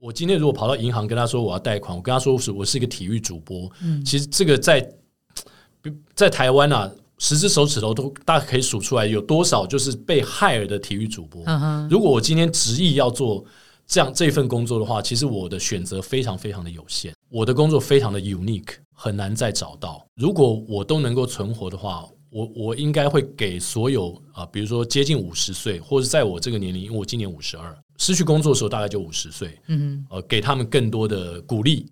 我今天如果跑到银行跟他说我要贷款，我跟他说是我是一个体育主播，嗯，其实这个在在台湾啊，十只手指头都大概可以数出来有多少就是被害了的体育主播。如果我今天执意要做这样这份工作的话，其实我的选择非常非常的有限，我的工作非常的 unique，很难再找到。如果我都能够存活的话，我我应该会给所有啊，比如说接近五十岁，或者在我这个年龄，因为我今年五十二，失去工作的时候大概就五十岁，嗯，呃，给他们更多的鼓励。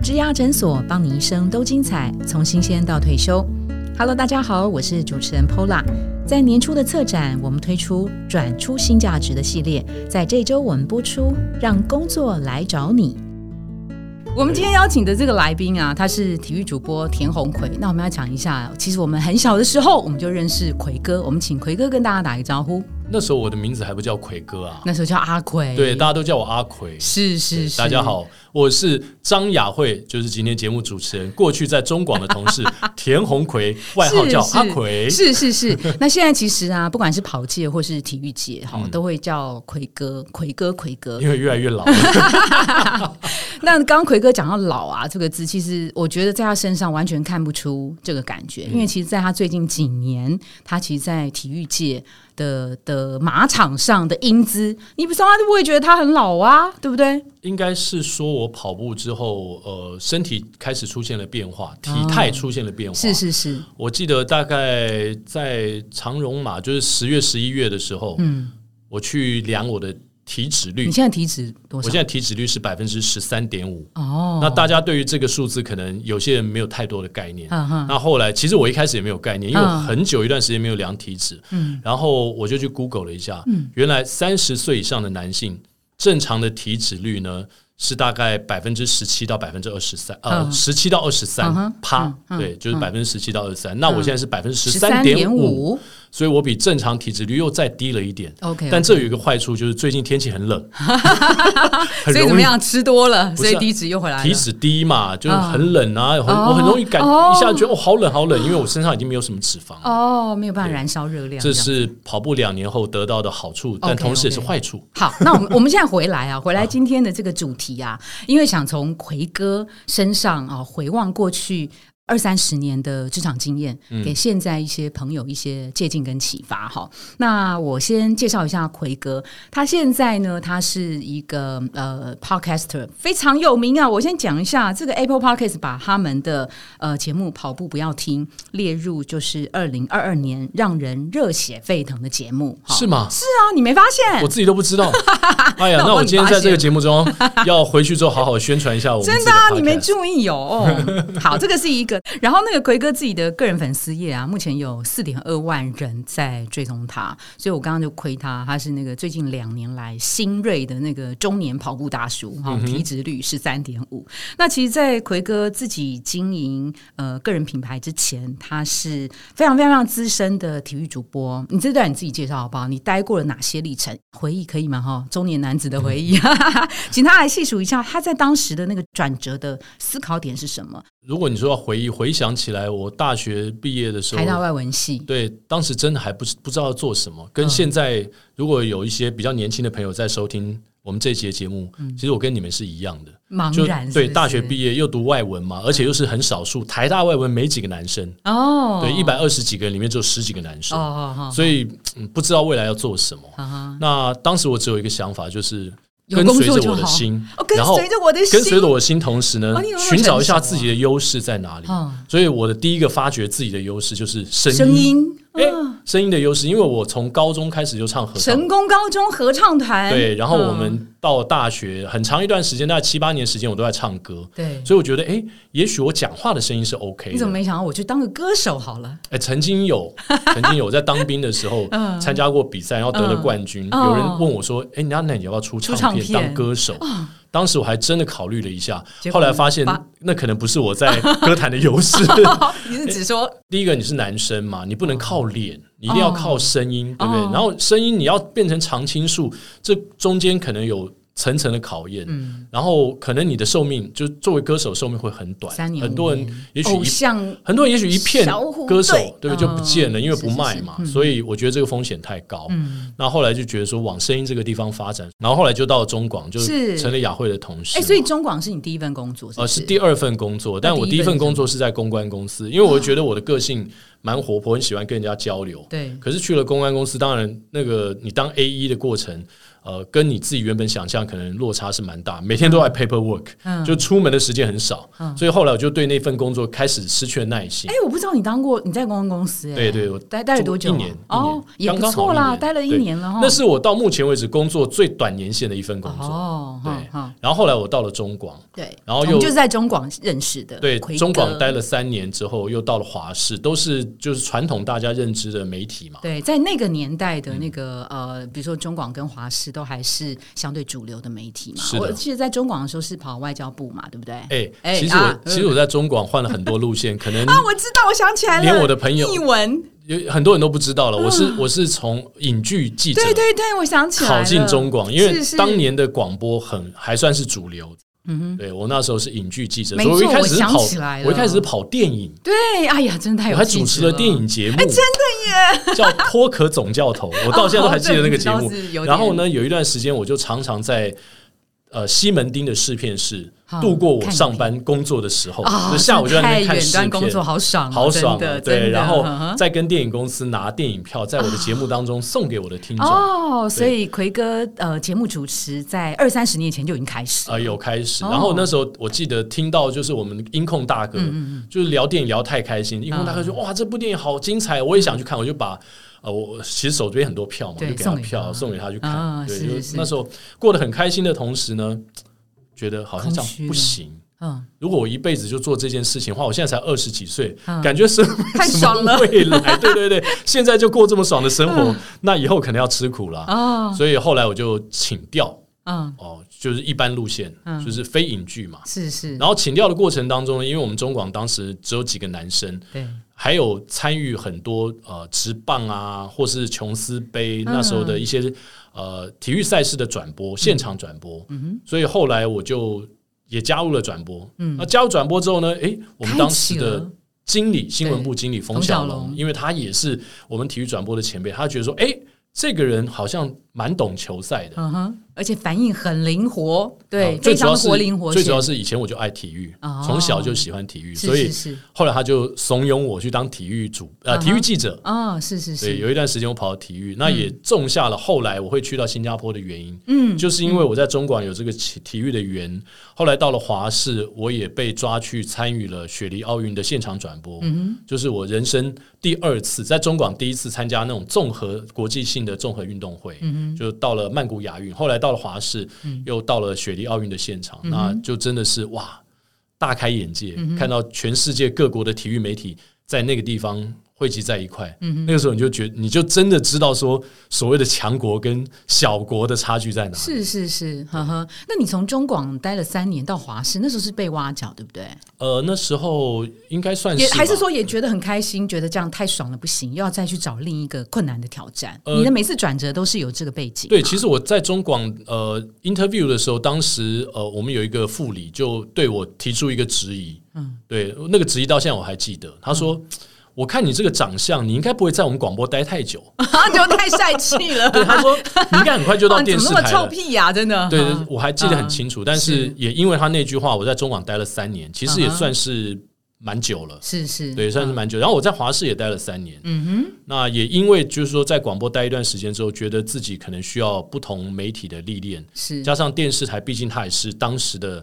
植牙诊所，帮你一生都精彩，从新鲜到退休。Hello，大家好，我是主持人 Pola。在年初的策展，我们推出转出新价值的系列，在这周我们播出，让工作来找你。我们今天邀请的这个来宾啊，他是体育主播田宏奎。那我们要讲一下，其实我们很小的时候我们就认识奎哥。我们请奎哥跟大家打一个招呼。那时候我的名字还不叫奎哥啊，那时候叫阿奎。对，大家都叫我阿奎。是是是，大家好。我是张雅慧，就是今天节目主持人。过去在中广的同事 田红奎，外号叫阿奎。是是是。那现在其实啊，不管是跑界或是体育界，哈，都会叫奎哥、奎哥、奎哥。因为越来越老。那刚刚奎哥讲到“老”啊这个字，其实我觉得在他身上完全看不出这个感觉，因为其实在他最近几年，他其实，在体育界的的马场上的英姿，你不说他就不会觉得他很老啊，对不对？应该是说，我跑步之后，呃，身体开始出现了变化，体态出现了变化。是是是，我记得大概在长荣马，就是十月、十一月的时候，嗯，我去量我的体脂率。你现在体脂多少？我现在体脂率是百分之十三点五。哦，那大家对于这个数字，可能有些人没有太多的概念。那后来，其实我一开始也没有概念，因为我很久一段时间没有量体脂。嗯，然后我就去 Google 了一下，嗯，原来三十岁以上的男性。正常的体脂率呢是大概百分之十七到百分之二十三，呃，十七到二十三趴，对，就是百分之十七到二十三。那我现在是百分之十三点五。所以我比正常体脂率又再低了一点。OK，但这有一个坏处，就是最近天气很冷，所以怎么样吃多了，所以体脂又回来了。体脂低嘛，就是很冷啊，很我很容易感一下觉得哦好冷好冷，因为我身上已经没有什么脂肪哦，没有办法燃烧热量。这是跑步两年后得到的好处，但同时也是坏处。好，那我们 我们现在回来啊，回来今天的这个主题啊，因为想从奎哥身上啊回望过去。二三十年的职场经验，给现在一些朋友一些借鉴跟启发哈。那我先介绍一下奎哥，他现在呢，他是一个呃 podcaster，非常有名啊。我先讲一下这个 Apple Podcast 把他们的呃节目《跑步不要听》列入就是二零二二年让人热血沸腾的节目，是吗？是啊，你没发现？我自己都不知道。哎呀，那我今天在这个节目中 要回去之后好好宣传一下我。真的啊，你没注意哦。好，这个是一个。然后那个奎哥自己的个人粉丝页啊，目前有四点二万人在追踪他，所以我刚刚就亏他，他是那个最近两年来新锐的那个中年跑步大叔哈，体脂率是三点五。那其实，在奎哥自己经营呃个人品牌之前，他是非常非常资深的体育主播。你这段你自己介绍好不好？你待过了哪些历程？回忆可以吗？哈，中年男子的回忆，请 他来细数一下他在当时的那个转折的思考点是什么。如果你说要回忆回想起来，我大学毕业的时候，台大外文系，对，当时真的还不不知道要做什么。跟现在，如果有一些比较年轻的朋友在收听我们这节节目，其实我跟你们是一样的，茫然。对，大学毕业又读外文嘛，而且又是很少数，台大外文没几个男生哦，对，一百二十几个人里面只有十几个男生，所以不知道未来要做什么。那当时我只有一个想法，就是。跟随着我的心，然后跟随着我的心，跟随着我的心，同时呢，寻找一下自己的优势在哪里。所以我的第一个发掘自己的优势就是声音。哎，声音的优势，因为我从高中开始就唱合唱，成功高中合唱团。对，然后我们到大学很长一段时间，大概七八年时间，我都在唱歌。对，所以我觉得，哎，也许我讲话的声音是 OK。你怎么没想到我去当个歌手好了？哎，曾经有，曾经有在当兵的时候参加过比赛，然后得了冠军。有人问我说：“哎，那那你要不要出唱片当歌手？”当时我还真的考虑了一下，后来发现那可能不是我在 歌坛的优势。你是只说，第一个你是男生嘛，你不能靠脸，你一定要靠声音，对不对？然后声音你要变成常青树，这中间可能有。层层的考验，然后可能你的寿命就作为歌手寿命会很短，三年很多人也许一很多人也许一片歌手对不对就不见了，嗯因为不卖嘛，所以我觉得这个风险太高。那后来就觉得说往声音这个地方发展，然后后来就到了中广，就是。成了雅慧的同事哎，嘛。所以中广是你第一份工作，呃，是？是第二份工作，但我第一份工作是在公关公司，因为我觉得我的个性蛮活泼，很喜欢跟人家交流。对。可是去了公关公司，当然那个你当 A E 的过程，呃，跟你自己原本想象可能落差是蛮大，每天都在 paperwork，、嗯。就出门的时间很少，所以后来我就对那份工作开始失去了耐心。哎。，我不知道你当过你在公关公司，哎，对对我待待了多久啊？一年哦，一年也不错啦，待了一年了哈。那是我到目前为止工作最短年限的一份工作。哦，对。然后后来我到了中广，对，然后又就是在中广认识的，对中广待了三年之后，又到了华视，都是就是传统大家认知的媒体嘛。对，在那个年代的那嗯个、呃，比如说中广跟华视都还是相对主流的媒体嘛。是的我记得在中广的时候是跑外交部嘛，对不对？哎、哎其实我、啊其实我在中广换了很多路线，可能 啊，我知道，我想起来了，连我的朋友译文，有很多人都不知道了。我是我是从影剧记者对对对，我想起来了，考进中广，因为当年的广播很还算是主流。对我那时候是影剧记者，所以我一开始是跑我一开始是跑电影，对，哎呀，真的太有我还主持了电影节目，哎真的耶，叫《脱壳总教头》，我到现在都还记得那个节目。然后呢，有一段时间我就常常在呃西门町的试片室度过我上班工作的时候，啊，就下午就在那边看太远试片工作，好爽哦，好爽的，对，然后再跟电影公司拿电影票，在我的节目当中送给我的听众。哦，所以奎哥呃，节目主持在二三十年前就已经开始了，呃，有开始，哦然后那时候我记得听到就是我们音控大哥，嗯就是聊电影聊太开心，音控大哥说：“哇，这部电影好精彩，我也想去看。”我就把呃，我其实手边很多票嘛，就给他票他。送给他去看。啊对，是就是那时候过得很开心的同时呢，觉得好像这样不行。嗯，如果我一辈子就做这件事情的话，我现在才二十几岁，嗯。感觉是太爽了。未来，对对对，现在就过这么爽的生活，那以后可能要吃苦了。哦，所以后来我就请调嗯，哦，就是一般路线，嗯。就是非影剧嘛。是是，然后请调的过程当中呢，因为我们中广当时只有几个男生，对，还有参与很多呃直棒啊，或是琼斯杯、嗯那时候的一些呃体育赛事的转播，现场转播。所以后来我就也加入了转播。嗯那加入转播之后呢，诶，我们开当时的经理新闻部经理冯冯小小龙龙，因为他也是我们体育转播的前辈，他觉得说，诶，这个人好像蛮懂球赛的。嗯哼，而且反应很灵活，对，啊最非常主要是活灵活，最主要是以前我就爱体育哦，从小就喜欢体育，是所以后来他就怂恿我去当体育主呃体育记者。哦，是是对，是，有一段时间我跑到体育，那也种下了后来我会去到新加坡的原因，嗯，就是因为我在中广有这个体体育的缘，后来到了华视，我也被抓去参与了雪梨奥运的现场转播，嗯就是我人生第二次在中广第一次参加那种综合国际性的综合运动会，嗯就到了曼谷亚运，后来到了华视，又到了雪梨奥运的现场，嗯那就真的是哇，大开眼界，看到全世界各国的体育媒体在那个地方汇集在一块，嗯那个时候你就觉你就真的知道说所谓的强国跟小国的差距在哪里。是是是，呵呵。那你从中广待了三年到华视，那时候是被挖角，对不对？呃，那时候应该算是还是说也觉得很开心，觉得这样太爽了不行，又要再去找另一个困难的挑战。呃你的每次转折都是有这个背景，对，其实我在中广呃 interview 的时候，当时呃我们有一个副理就对我提出一个质疑，嗯，对，那个质疑到现在我还记得，他说。嗯我看你这个长相，你应该不会在我们广播待太久。就太帅气了。对，他说 你应该很快就到电怎么那么臭视台了。屁呀、真的。对，我还记得很清楚。但是是也因为他那句话，我在中广待了三年，其实也算是蛮久了。是是，对，算是蛮久。然后我在华视也待了三年，嗯哼，那也因为就是说在广播待一段时间之后，觉得自己可能需要不同媒体的历练，是加上电视台，毕竟它也是当时的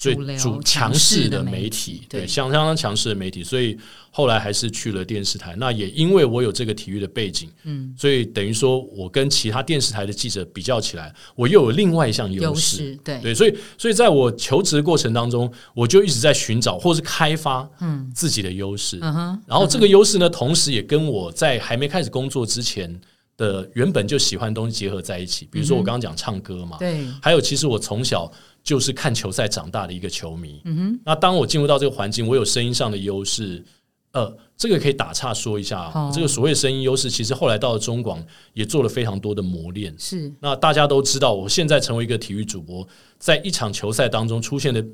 最主强强势的媒体对对，相相当强势的媒体，所以后来还是去了电视台。那也因为我有这个体育的背景，嗯，所以等于说我跟其他电视台的记者比较起来，我又有另外一项优。势，对，对，所以所以在我求职的过程当中，我就一直在寻找或是开发嗯自己的优势。嗯哼，然后这个优势呢，同时也跟我在还没开始工作之前的原本就喜欢的东西结合在一起。比如说我刚刚讲唱歌嘛，对，还有其实我从小就是看球赛长大的一个球迷。嗯哼，那当我进入到这个环境，我有声音上的优势。呃，这个可以打岔说一下这个所谓声音优势，其实后来到了中广也做了非常多的磨练。是那大家都知道，我现在成为一个体育主播，在一场球赛当中出现的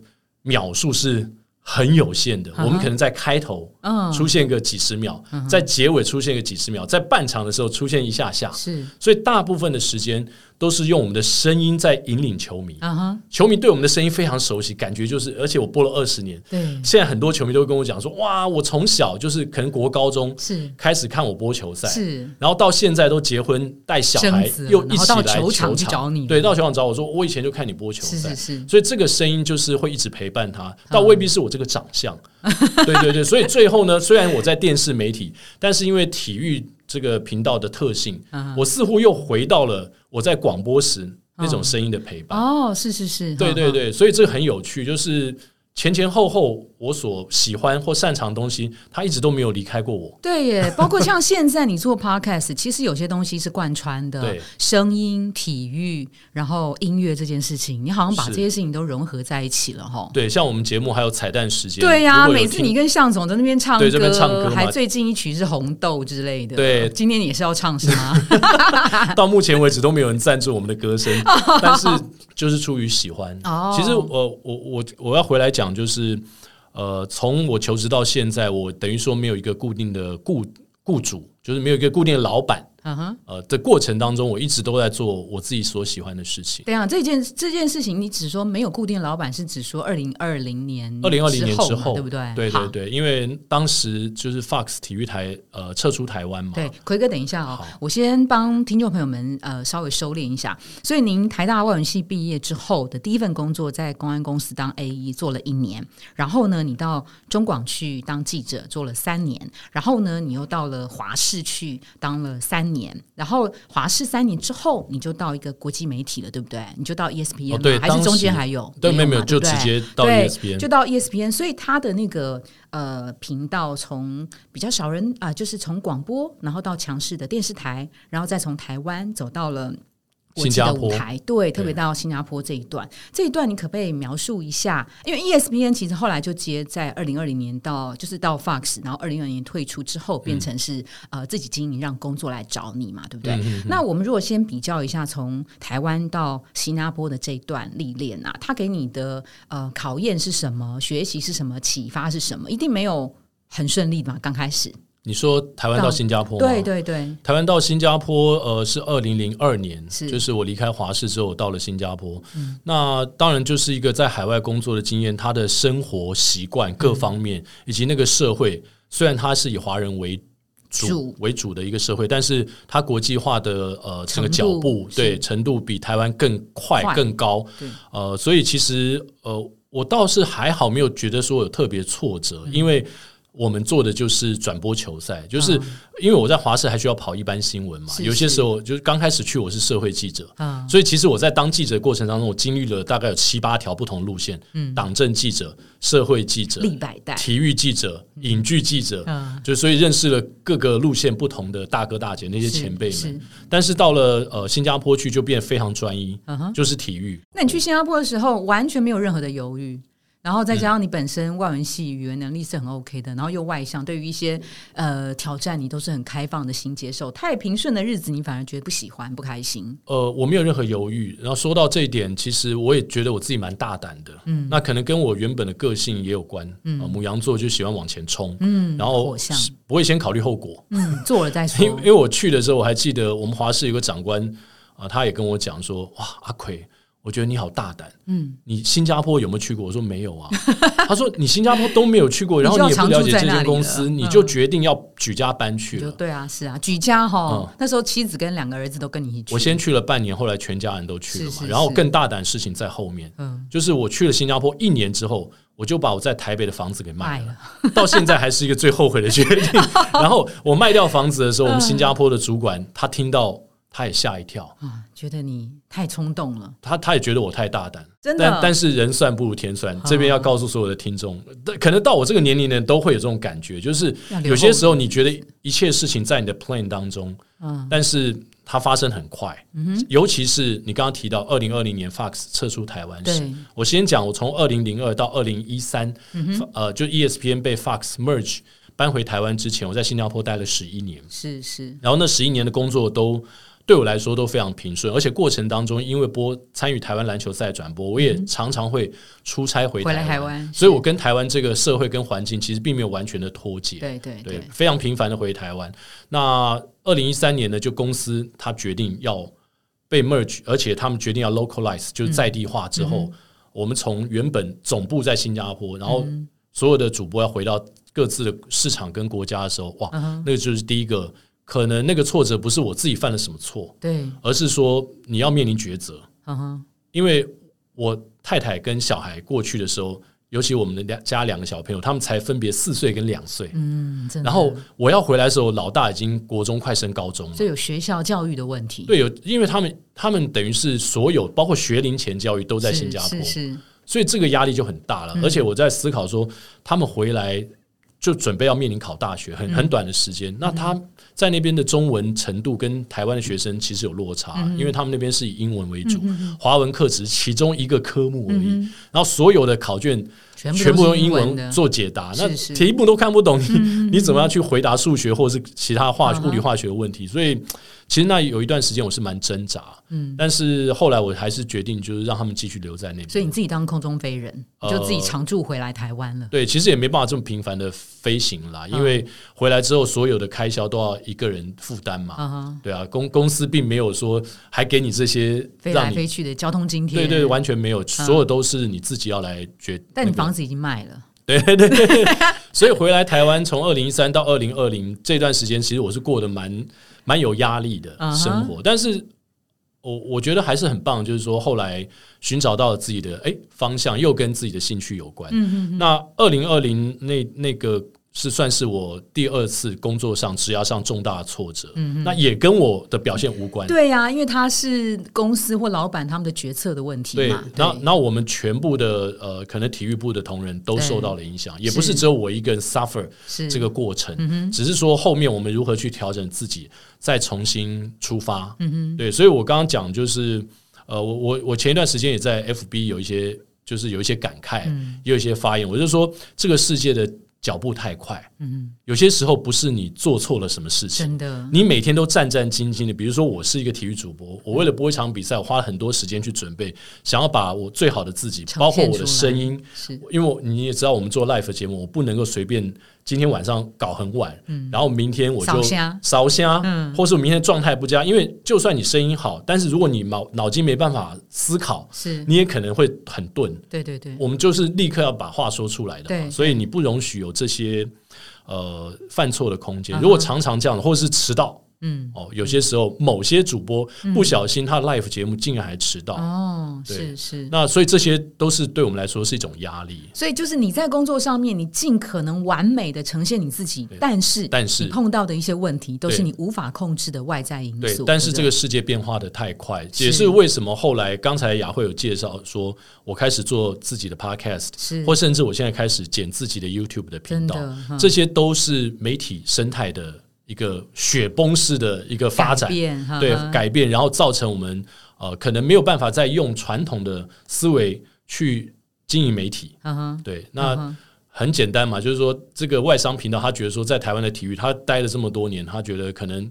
秒数是很有限的。我们可能在开头嗯。出现个几十秒，在结尾出现个几十秒，在半场的时候出现一下下，是。所以大部分的时间都是用我们的声音在引领球迷。啊哈，球迷对我们的声音非常熟悉，感觉就是，而且我播了二十年，对。现在很多球迷都会跟我讲说，哇，我从小就是可能国高中是。开始看我播球赛，是。然后到现在都结婚带小孩又一起来球场去找你。对，到球场找我说，我以前就看你播球赛，是是是。所以这个声音就是会一直陪伴他，倒未必是我这个长相，对对对，所以最后呢，虽然我在电视媒体，但是因为体育这个频道的特性，嗯我似乎又回到了我在广播时那种声音的陪伴。哦，是是是，对对对，所以这个很有趣，就是前前后后我所喜欢或擅长的东西，他一直都没有离开过我。对耶，包括像现在你做 podcast，其实有些东西是贯穿的对，声音、体育，然后音乐这件事情，你好像把这些事情都融合在一起了哈。对，像我们节目还有彩蛋时间，对呀、每次你跟向总在那边唱歌，对这边唱歌还最近一曲是红豆之类的。对今天你也是要唱是吗？到目前为止都没有人赞助我们的歌声，但是就是出于喜欢。哦其实我我我我要回来讲，就是呃，从我求职到现在，我等于说没有一个固定的雇雇主，就是没有一个固定的老板。嗯哼。呃的过程当中，我一直都在做我自己所喜欢的事情。对啊，这件这件事情，你只说没有固定老板，是指说二零二零年、二零二零年之后，对不对？对对对，因为当时就是 Fox 体育台呃撤出台湾嘛，对，奎哥，等一下哦，我先帮听众朋友们呃稍微收敛一下。所以您台大外文系毕业之后的第一份工作，在公安公司当 A E 做了一年，然后呢，你到中广去当记者做了三年，然后呢，你又到了华视去当了三年，然后华视三年之后，你就到一个国际媒体了，对不对？你就到 ESPN 还是中间还有？对，没有没没有，就直接到 E 对 ESPN，就到 ESPN，所以他的那个呃频道从比较少人啊、就是从广播，然后到强势的电视台，然后再从台湾走到了。国际的新加坡舞台，对，特别到新加坡这一段，这一段你可不可以描述一下？因为 E ESPN 其实后来就接在二零二零年到，就是到 Fox，然后二零二零年退出之后，变成是、呃自己经营，让工作来找你嘛，对不对？那我们如果先比较一下，从台湾到新加坡的这一段历练啊，它给你的呃考验是什么？学习是什么？启发是什么？一定没有很顺利嘛，刚开始。你说台湾到新加坡吗？对对对，台湾到新加坡，呃，是二零零二年，就是我离开华视之后到了新加坡。那当然就是一个在海外工作的经验，他的生活习惯各方面，以及那个社会，虽然他是以华人为主主为主的一个社会，但是它国际化的呃这个脚步对程度比台湾更快快更高。呃，所以其实呃，我倒是还好，没有觉得说有特别挫折，嗯因为。我们做的就是转播球赛，就是因为我在华视还需要跑一般新闻嘛，有些时候就是刚开始去我是社会记者，啊、所以其实我在当记者的过程当中，我经历了大概有七八条不同路线，嗯，党政记者、社会记者、立百代，体育记者、影剧记者，嗯。就所以认识了各个路线不同的大哥大姐那些前辈是们。但是到了呃新加坡去就变得非常专一，就是体育。那你去新加坡的时候，完全没有任何的犹豫，然后再加上你本身外文系语言能力是很 OK 的，然后又外向，对于一些呃挑战你都是很开放的心接受。太平顺的日子，你反而觉得不喜欢、不开心。呃，我没有任何犹豫。然后说到这一点，其实我也觉得我自己蛮大胆的。嗯，那可能跟我原本的个性也有关。嗯，母羊座就喜欢往前冲。嗯，然后不会先考虑后果。嗯，做了再说 因为因。为我去的时候，我还记得我们华氏有个长官啊、他也跟我讲说：“哇，阿奎，我觉得你好大胆。嗯，你新加坡有没有去过？”我说：“没有啊。”他说：“你新加坡都没有去过，然后你也不了解这间公司，你就决定要举家搬去了。对啊，是啊，举家哈、嗯那时候妻子跟两个儿子都跟你一起。我先去了半年，后来全家人都去了嘛。然后更大胆的事情在后面，嗯就是我去了新加坡一年之后，我就把我在台北的房子给卖了，到现在还是一个最后悔的决定。然后我卖掉房子的时候，我们新加坡的主管他听到，他也吓一跳，啊，觉得你太冲动了，他他也觉得我太大胆。真的。但但是人算不如天算，这边要告诉所有的听众，可能到我这个年龄的人都会有这种感觉，就是有些时候你觉得一切事情在你的 plan 当中，嗯。但是它发生很快，尤其是你刚刚提到二零二零年 Fox 撤出台湾时，我先讲，我从二零零二到二零一三，呃，就 ESPN 被 Fox merge 搬回台湾之前，我在新加坡待了十一年，是是，然后那十一年的工作都对我来说都非常平顺，而且过程当中因为播参与台湾篮球赛转播，我也常常会出差回台台湾所以我跟台湾这个社会跟环境其实并没有完全的脱节。对对对，非常频繁的回台湾。那二零一三年呢，就公司他决定要被 merge，而且他们决定要 localize，就是在地化之后，我们从原本总部在新加坡，然后所有的主播要回到各自的市场跟国家的时候，哇，那个就是第一个，可能那个挫折不是我自己犯了什么错，对，而是说你要面临抉择，嗯哼，因为我太太跟小孩过去的时候。尤其我们的两家两个小朋友，他们才分别四岁跟两岁，嗯，然后我要回来的时候，老大已经国中快升高中了。所以有学校教育的问题，对，有因为他们他们等于是所有包括学龄前教育都在新加坡，是是，所以这个压力就很大了。嗯。而且我在思考说，他们回来就准备要面临考大学，嗯很很短的时间。那他在那边的中文程度跟台湾的学生其实有落差，嗯因为他们那边是以英文为主，华文课只是其中一个科目而已。嗯然后所有的考卷全部全部用英文做解答，那题目都看不懂，你 你怎么样去回答数学或者是其他化物理化学的问题？所以其实那有一段时间我是蛮挣扎，嗯，但是后来我还是决定就是让他们继续留在那边。所以你自己当空中飞人，就自己常驻回来台湾了。对，其实也没办法这么频繁的飞行嗯啦，因为回来之后所有的开销都要一个人负担嘛。嗯哼，对啊，公公司并没有说还给你这些飞来飞去的交通津贴，对对，完全没有，所有都是你自己要来决。那个但你房子已经卖了，对对对。对，所以回来台湾，从二零一三到二零二零这段时间，其实我是过得蛮蛮有压力的生活，但是我我觉得还是很棒，就是说后来寻找到了自己的哎方向，又跟自己的兴趣有关。嗯嗯。那二零二零那那个是算是我第二次工作上职涯上重大的挫折，嗯那也跟我的表现无关。对呀、因为他是公司或老板他们的决策的问题对嘛。，然后然后我们全部的呃，可能体育部的同仁都受到了影响，也不是是只有我一个人 suffer 这个过程，只是说后面我们如何去调整自己，再重新出发。嗯哼，对，所以我刚刚讲就是，呃，我我我前一段时间也在 FB 有一些，就是有一些感慨，也有一些发言，我就说这个世界的脚步太快，嗯，有些时候不是你做错了什么事情，真的，你每天都战战兢兢的，比如说我是一个体育主播，我为了播一场比赛，我花了很多时间去准备，想要把我最好的自己，包括我的声音，是。因为你也知道，我们做 live 节目，我不能够随便今天晚上搞很晚，然后明天我就烧虾嗯，或是我明天状态不佳，因为就算你声音好，但是如果你脑脑筋没办法思考，是，你也可能会很钝。对对对，我们就是立刻要把话说出来的嘛，所以你不容许有这些呃犯错的空间。如果常常这样，或者是迟到，嗯，哦，有些时候某些主播不小心他的 live 节目竟然还迟到，哦，是是。那所以这些都是对我们来说是一种压力。所以就是你在工作上面，你尽可能完美的呈现你自己，但是但是。你碰到的一些问题都是你无法控制的外在因素。，对但是这个世界变化的太快，是。也是为什么后来刚才雅慧有介绍说，我开始做自己的 podcast，是。或甚至我现在开始剪自己的 YouTube 的频道这些都是媒体生态的一个雪崩式的一个发展对改变，然后造成我们呃可能没有办法再用传统的思维去经营媒体。嗯哼对，嗯那很简单嘛，就是说这个外商频道，他觉得说在台湾的体育，他待了这么多年，他觉得可能。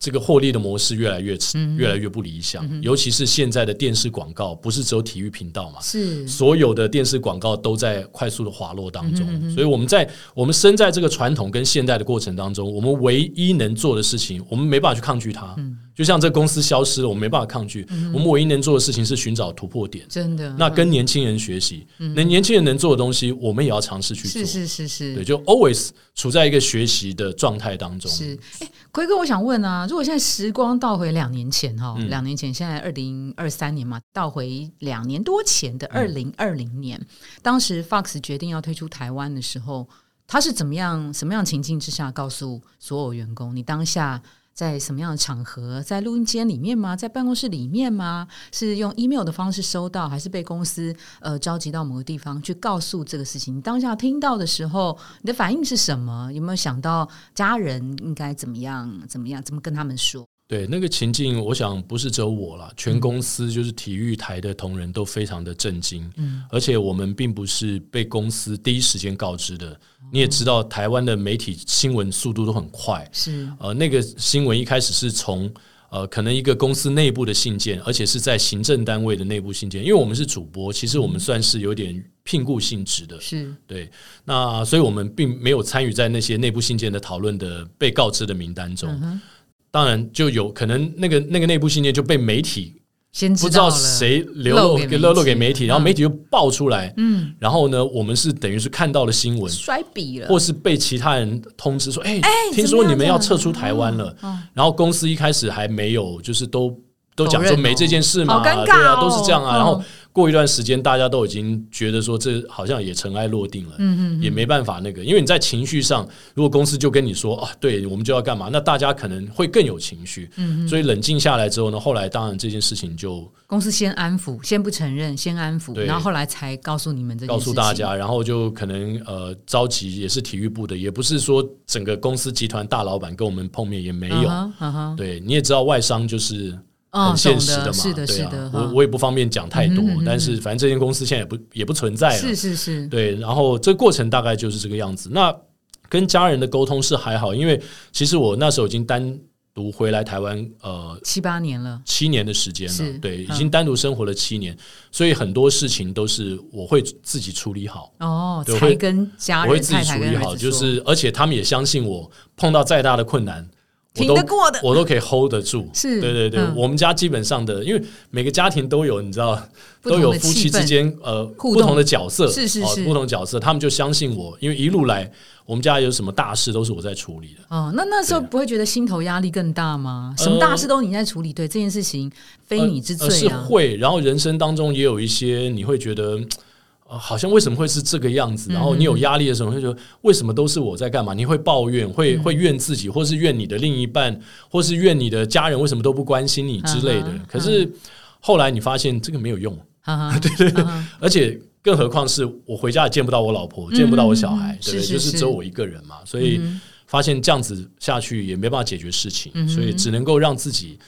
这个获利的模式越来越嗯越来越不理想，尤其是现在的电视广告，不是只有体育频道嘛，是。所有的电视广告都在快速的滑落当中，嗯所以我们在我们身在这个传统跟现代的过程当中，我们唯一能做的事情，我们没办法去抗拒它。嗯就像这公司消失了，我们没办法抗拒，我们唯一能做的事情是寻找突破点。真的。那跟年轻人学习，那年轻人能做的东西，我们也要尝试去做。嗯是是是是对，就 always 处在一个学习的状态当中。是。哎，奎哥，我想问啊，如果现在时光倒回两年前哈，嗯两年前，现在二零二三年嘛，倒回两年多前的二零二零年，当时 Fox 决定要退出台湾的时候，他是怎么样什么样情境之下告诉所有员工，你当下？在什么样的场合？在录音间里面吗？在办公室里面吗？是用 email 的方式收到，还是被公司呃召集到某个地方去告诉这个事情？你当下听到的时候，你的反应是什么？有没有想到家人应该怎么样？怎么样？怎么跟他们说？对那个情境，我想不是只有我了，全公司就是体育台的同仁都非常的震惊。嗯，而且我们并不是被公司第一时间告知的。你也知道，台湾的媒体新闻速度都很快。是呃，那个新闻一开始是从呃，可能一个公司内部的信件，而且是在行政单位的内部信件，因为我们是主播，其实我们算是有点聘雇性质的。是对，那所以我们并没有参与在那些内部信件的讨论的被告知的名单中。当然，就有可能那个那个内部信件就被媒体先不知道谁流露给漏露给媒体，然后媒体就爆出来，嗯，然后呢，我们是等于是看到了新闻，摔笔了，或是被其他人通知说，哎，听说你们要撤出台湾了，然后公司一开始还没有，就是都都讲说没这件事嘛，对啊，都是这样啊，然后。过一段时间，大家都已经觉得说这好像也尘埃落定了，嗯嗯，也没办法那个，因为你在情绪上，如果公司就跟你说啊，对我们就要干嘛，那大家可能会更有情绪，嗯所以冷静下来之后呢，后来当然这件事情就公司先安抚，先不承认，先安抚，然后后来才告诉你们这告诉大家，然后就可能呃着急也是体育部的，也不是说整个公司集团大老板跟我们碰面也没有，对，你也知道外商就是。很现实的嘛，是的，是的。我我也不方便讲太多，但是反正这间公司现在也不也不存在了。是是是，对。然后这个过程大概就是这个样子。那跟家人的沟通是还好，因为其实我那时候已经单独回来台湾，呃，七八年了，七年的时间了。对，已经单独生活了七年，所以很多事情都是我会自己处理好。哦，才跟家人我会自己处理好，就是而且他们也相信我，碰到再大的困难。挺得过的，我都可以 hold 得住。是对对对，我们家基本上的，因为每个家庭都有，你知道，都有夫妻之间呃不同的角色，是是是，不同角色，他们就相信我，因为一路来我们家有什么大事都是我在处理的。哦，那那时候不会觉得心头压力更大吗？什么大事都你在处理，对这件事情非你之罪啊。是会，然后人生当中也有一些你会觉得。好像为什么会是这个样子？然后你有压力的时候，会觉得为什么都是我在干嘛？你会抱怨，会会怨自己，或是怨你的另一半，或是怨你的家人为什么都不关心你之类的。可是后来你发现这个没有用，对对对，而且更何况是我回家也见不到我老婆，见不到我小孩，对不对？就是只有我一个人嘛，所以发现这样子下去也没办法解决事情，所以只能够让自己。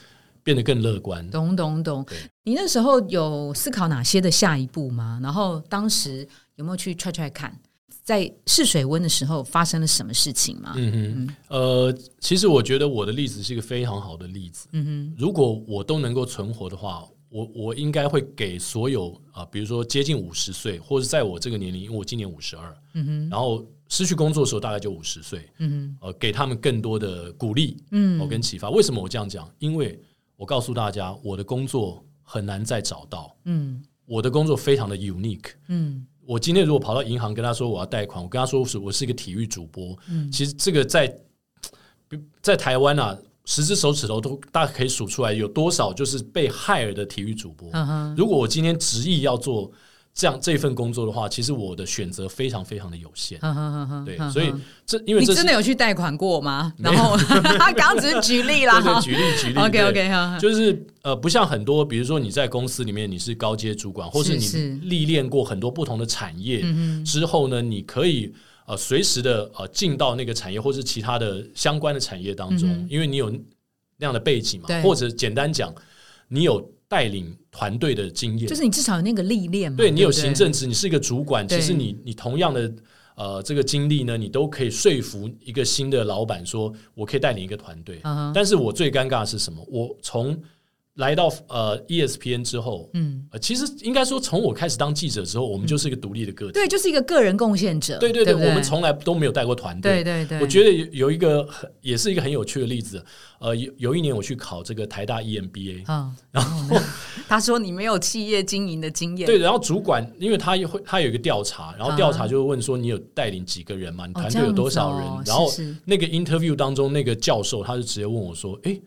变得更乐观。懂懂懂。你那时候有思考哪些的下一步吗？然后当时有没有去踹踹看，在试水温的时候发生了什么事情吗？嗯哼，呃，其实我觉得我的例子是一个非常好的例子。嗯哼，如果我都能够存活的话，我我应该会给所有啊，比如说接近五十岁，或者在我这个年龄，因为我今年五十二，嗯哼，然后失去工作的时候大概就五十岁，嗯哼，呃，给他们更多的鼓励，嗯，我跟启发。为什么我这样讲？因为我告诉大家，我的工作很难再找到。嗯，我的工作非常的 unique。嗯，我今天如果跑到银行跟他说我要贷款，我跟他说是我是一个体育主播。嗯，其实这个在在台湾啊，十只手指头都大概可以数出来有多少就是被害了的体育主播。如果我今天执意要做。这样这份工作的话，其实我的选择非常非常的有限。对，所以这因为你真的有去贷款过吗？然后他 刚刚只是举例啦，举例举例。OK OK，就是呃，不像很多，比如说你在公司里面你是高阶主管，或是你历练过很多不同的产业之后呢，你可以呃随时的呃进到那个产业或是其他的相关的产业当中，因为你有那样的背景嘛，或者简单讲，你有。带领团队的经验，就是你至少有那个历练嘛。对你有行政职，你是一个主管，其实你你同样的呃这个经历呢，你都可以说服一个新的老板说，我可以带领一个团队。但是我最尴尬的是什么？我从来到呃 ESPN 之后，嗯，呃，其实应该说，从我开始当记者之后，我们就是一个独立的个体，对，就是一个个人贡献者，对对对，我们从来都没有带过团队，对对对。我觉得有有一个很也是一个很有趣的例子，呃，有有一年我去考这个台大 EMBA，嗯，然后 他说你没有企业经营的经验，对，然后主管因为他会他有一个调查，然后调查就会问说你有带领几个人嘛？你团队有多少人？然后那个 interview 当中那个教授他就直接问我说，哎。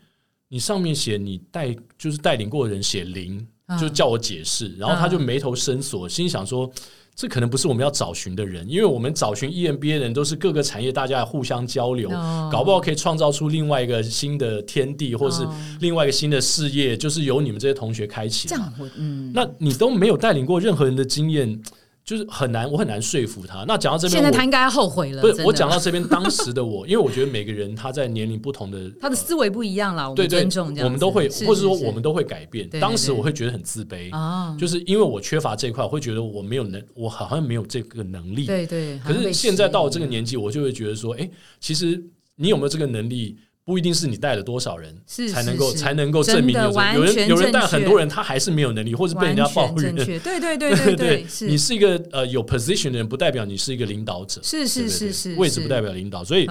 你上面写你带就是带领过的人写零，就叫我解释，然后他就眉头深锁，心想说这可能不是我们要找寻的人，因为我们找寻 EMBA 的人都是各个产业大家互相交流，搞不好可以创造出另外一个新的天地，或是另外一个新的事业，就是由你们这些同学开启。这样，嗯，那你都没有带领过任何人的经验。就是很难，我很难说服他。那讲到这边，现在他应该后悔了。不是我讲到这边，当时的我，因为我觉得每个人他在年龄不同的，他的思维不一样啦。对对，我们都会，或者说我们都会改变。当时我会觉得很自卑啊，就是因为我缺乏这一块，我会觉得我没有能，我好像没有这个能力。对对。可是现在到我这个年纪，我就会觉得说，哎，其实你有没有这个能力？不一定是你带了多少人才能够才能够证明有有人有人带很多人，他还是没有能力，或者被人家抱怨。对对对对对，你是一个呃有 position 的人，不代表你是一个领导者。是是是是，位置不代表领导。所以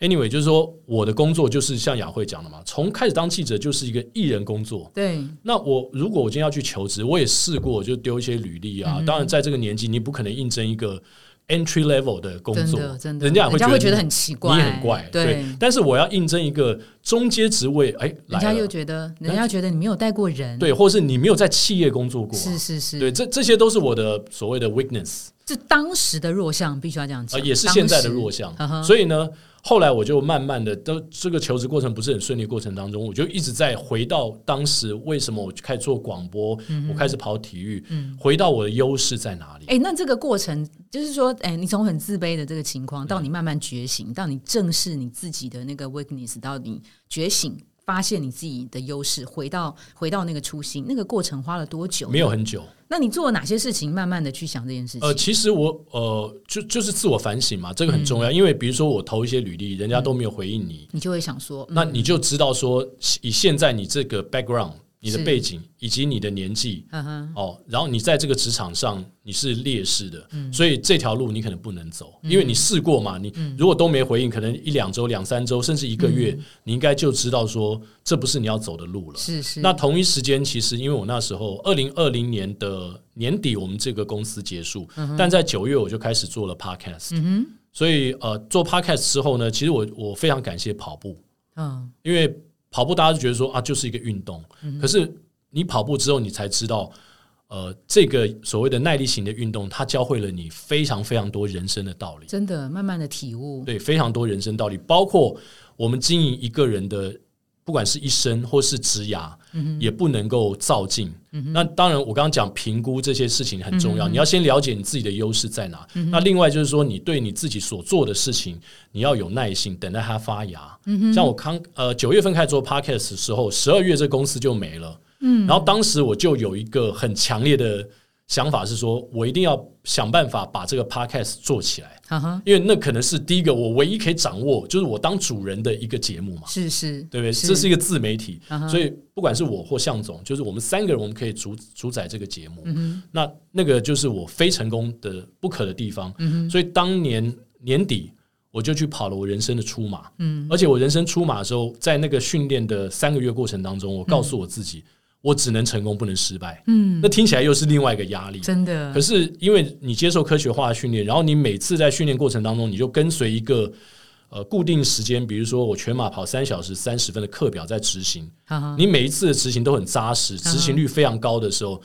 anyway，就是说我的工作就是像雅慧讲的嘛，从开始当记者就是一个艺人工作。对。那我如果我今天要去求职，我也试过就丢一些履历啊。当然，在这个年纪，你不可能应征一个。Entry level 的工作，真的，人家会觉得很奇怪，你很怪，对。但是我要应征一个中阶职位，哎，人家又觉得，人家觉得你没有带过人，对，或是你没有在企业工作过，是是是，对，这这些都是我的所谓的 weakness，是当时的弱项，必须要这样讲，也是现在的弱项，所以呢。后来我就慢慢的，都这个求职过程不是很顺利过程当中，我就一直在回到当时为什么我开始做广播，我开始跑体育，回到我的优势在哪里？哎，那这个过程就是说，哎，你从很自卑的这个情况，到你慢慢觉醒，到你正视你自己的那个 weakness，到你觉醒。发现你自己的优势，回到回到那个初心，那个过程花了多久？没有很久。那你做了哪些事情？慢慢的去想这件事情。呃，其实我呃，就就是自我反省嘛，这个很重要。因为比如说我投一些履历，人家都没有回应你，你就会想说，那你就知道说，以现在你这个 background。你的背景以及你的年纪，哦，然后你在这个职场上你是劣势的，所以这条路你可能不能走，因为你试过嘛。你如果都没回应，可能一两周、两三周，甚至一个月，你应该就知道说这不是你要走的路了。是是。那同一时间，其实因为我那时候二零二零年的年底，我们这个公司结束，但在九月我就开始做了 podcast。嗯所以呃，做 podcast 之后呢，其实我我非常感谢跑步，嗯，因为。跑步，大家就觉得说啊，就是一个运动。可是你跑步之后，你才知道，呃，这个所谓的耐力型的运动，它教会了你非常非常多人生的道理。真的，慢慢的体悟。对，非常多人生道理，包括我们经营一个人的。不管是一生或是职涯，也不能够造进。那当然，我刚刚讲评估这些事情很重要。你要先了解你自己的优势在哪。那另外就是说，你对你自己所做的事情，你要有耐心，等待它发芽。像我刚呃九月份开始做 podcast 的时候，十二月这公司就没了。嗯，然后当时我就有一个很强烈的。想法是说，我一定要想办法把这个 podcast 做起来，因为那可能是第一个我唯一可以掌握，就是我当主人的一个节目嘛。是是，对不对？这是一个自媒体，所以不管是我或向总，就是我们三个人，我们可以主主宰这个节目。那那个就是我非成功的不可的地方。所以当年年底，我就去跑了我人生的出马。嗯，而且我人生出马的时候，在那个训练的三个月过程当中，我告诉我自己。我只能成功，不能失败。嗯，那听起来又是另外一个压力。真的。可是因为你接受科学化的训练，然后你每次在训练过程当中，你就跟随一个呃固定时间，比如说我全马跑三小时三十分的课表在执行。你每一次的执行都很扎实，执行率非常高的时候。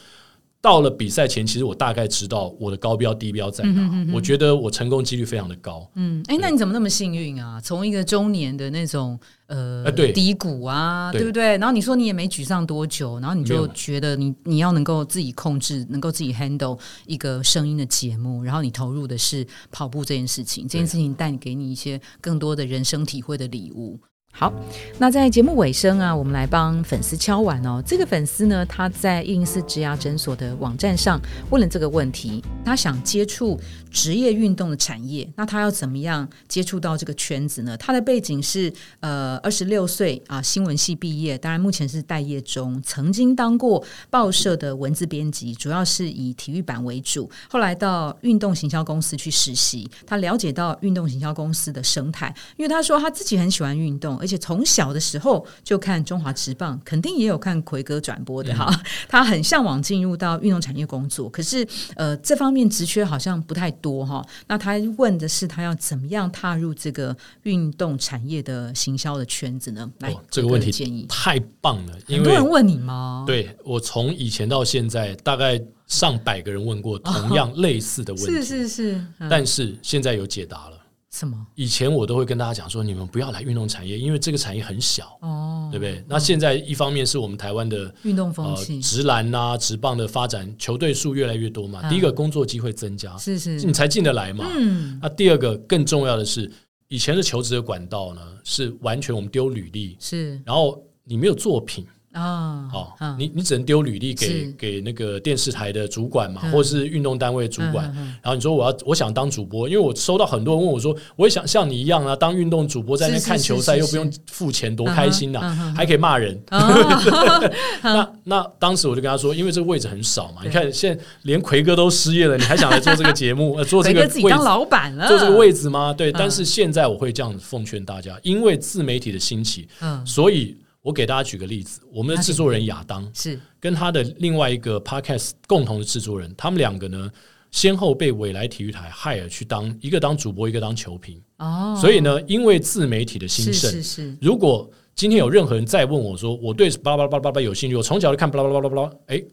到了比赛前，其实我大概知道我的高标低标在哪。我觉得我成功几率非常的高。嗯，哎，那你怎么那么幸运啊？从一个中年的那种呃低谷啊，对不对？然后你说你也没沮丧多久，然后你就觉得你你要能够自己控制，能够自己 handle 一个声音的节目，然后你投入的是跑步这件事情，这件事情带你给你一些更多的人生体会的礼物。好，那在节目尾声啊，我们来帮粉丝敲完哦。这个粉丝呢，他在应思植牙诊所的网站上问了这个问题，他想接触职业运动的产业，那他要怎么样接触到这个圈子呢？他的背景是呃二十六岁啊，新闻系毕业，当然目前是待业中，曾经当过报社的文字编辑，主要是以体育版为主，后来到运动行销公司去实习，他了解到运动行销公司的生态，因为他说他自己很喜欢运动。而且从小的时候就看中华职棒，肯定也有看奎哥转播的哈。他很向往进入到运动产业工作，可是呃这方面职缺好像不太多哈。那他问的是他要怎么样踏入这个运动产业的行销的圈子呢？来，这个问题建议太棒了，很多人问你吗？对我从以前到现在大概上百个人问过同样类似的问题，是是是，但是现在有解答了。什么？以前我都会跟大家讲说，你们不要来运动产业，因为这个产业很小，哦，对不对？那现在一方面是我们台湾的运动风呃气、直篮呐、直棒的发展，球队数越来越多嘛。嗯第一个工作机会增加，是是你才进得来嘛。嗯那第二个更重要的是，以前的求职的管道呢，是完全我们丢履历，是然后你没有作品。啊，哦，嗯你你只能丢履历给是。给那个电视台的主管嘛，嗯。或是运动单位的主管，嗯嗯嗯。然后你说我要我想当主播，因为我收到很多人问我说，我也想像你一样啊，当运动主播在那看球赛又不用付钱，多开心呐、还可以骂人。哦。那那当时我就跟他说，因为这个位置很少嘛，你看现在连奎哥都失业了，你还想来做这个节目，呃，做这奎个位置哥自己当老板了，做这个位置吗？对，嗯。但是现在我会这样奉劝大家，因为自媒体的兴起，嗯。所以我给大家举个例子，我们的制作人亚当。是跟他的另外一个 podcast 共同的制作人，他们两个呢，先后被未来体育台 hire 去当一个当主播，一个当球评。哦，所以呢，因为自媒体的兴是盛，是是如果今天有任何人再问我说我对巴拉巴拉巴拉巴拉有兴趣，我从小就看巴拉巴拉巴拉巴拉，哎，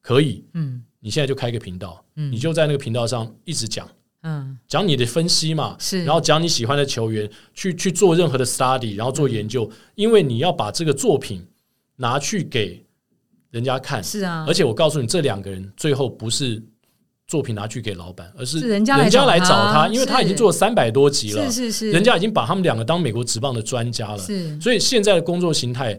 可以，嗯你现在就开一个频道，嗯你就在那个频道上一直讲。嗯。讲你的分析嘛，是。然后讲你喜欢的球员，去去做任何的 study，然后做研究，因为你要把这个作品拿去给人家看，是啊，而且我告诉你，这两个人最后不是作品拿去给老板，而是是人家来人家来找他，因为他已经做了三百多集了，是是是，人家已经把他们两个当美国职棒的专家了。是。所以现在的工作形态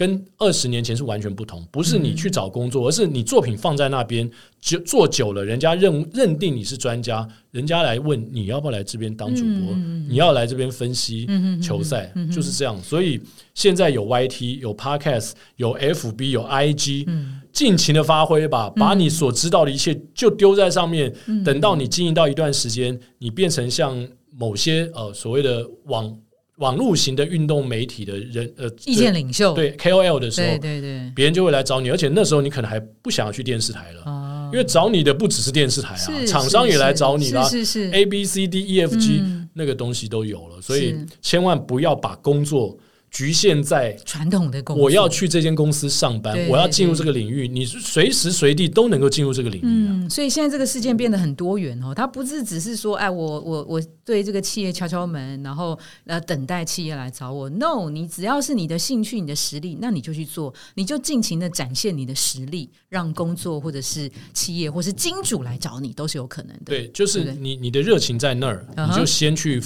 跟二十年前是完全不同，不是你去找工作，而是你作品放在那边，就做久了，人家认认定你是专家，人家来问你要不要来这边当主播，嗯你要来这边分析嗯球赛，就是这样。所以现在有 YT、有 Podcast、有 FB、有 IG，嗯。尽情的发挥吧，把你所知道的一切就丢在上面。嗯。等到你经营到一段时间，你变成像某些呃所谓的网网络型的运动媒体的人呃意见领袖，对 KOL 的时候对，对对，别人就会来找你，而且那时候你可能还不想要去电视台了，哦，因为找你的不只是电视台啊，是厂商也来找你啦是是是，，A B C D E F G、嗯。那个东西都有了，所以是。千万不要把工作局限在传统的公司，我要去这间公司上班，我要进入这个领域，你随时随地都能够进入这个领域啊。嗯，所以现在这个事件变得很多元哦，它不是只是说，哎，我我我对这个企业敲敲门，然后呃等待企业来找我。No，你只要是你的兴趣、你的实力，那你就去做，你就尽情的展现你的实力，让工作或者是企业或是金主来找你，都是有可能的。对，就是你你的热情在那儿，你就先去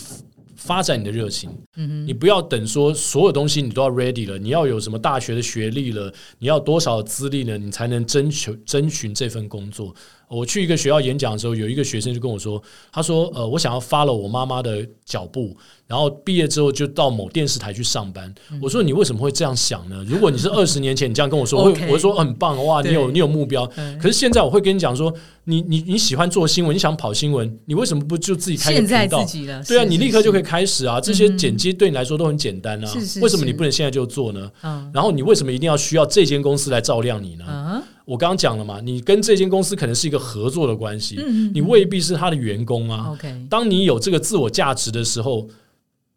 发展你的热情。你不要等说所有东西你都要 ready 了，你要有什么大学的学历了，你要多少资历呢？你才能征求征询这份工作。我去一个学校演讲的时候，有一个学生就跟我说，他说：“呃，我想要 follow 我妈妈的脚步，然后毕业之后就到某电视台去上班。嗯我说：“你为什么会这样想呢？如果你是二十年前你这样跟我说，我会我会说很棒哇，你有你有目标。嗯可是现在我会跟你讲说，你你你喜欢做新闻，你想跑新闻，你为什么不就自己开个频道自？己了，对啊，你立刻就可以。开始啊！这些剪接对你来说都很简单啊是是，为什么你不能现在就做呢？嗯然后你为什么一定要需要这间公司来照亮你呢？嗯我刚刚讲了嘛，你跟这间公司可能是一个合作的关系，嗯你未必是他的员工啊。，OK，当你有这个自我价值的时候，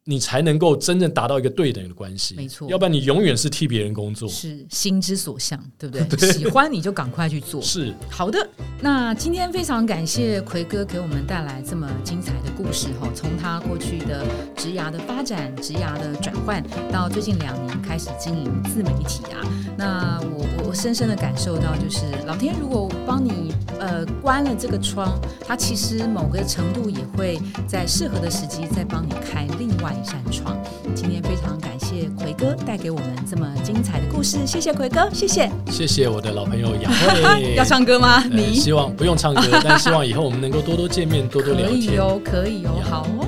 你才能够真正达到一个对等的关系。没错要不然你永远是替别人工作。是心之所向，对不 对？喜欢你就赶快去做。是，好的，那今天非常感谢奎哥给我们带来这么精彩的故事哈，从他过去的职涯的发展、职涯的转换，到最近两年开始经营自媒体啊，那我我我深深的感受到，就是老天如果帮你呃关了这个窗，它其实某个程度也会在适合的时机再帮你开另外一扇窗。今天非常感谢奎哥带给我们这么精彩的故事，谢谢奎哥，谢谢。谢谢我的老朋友杨慧。要唱歌吗？希望不用唱歌，但希望以后我们能够多多见面，多多聊天。可以哦，可以哦，好哦。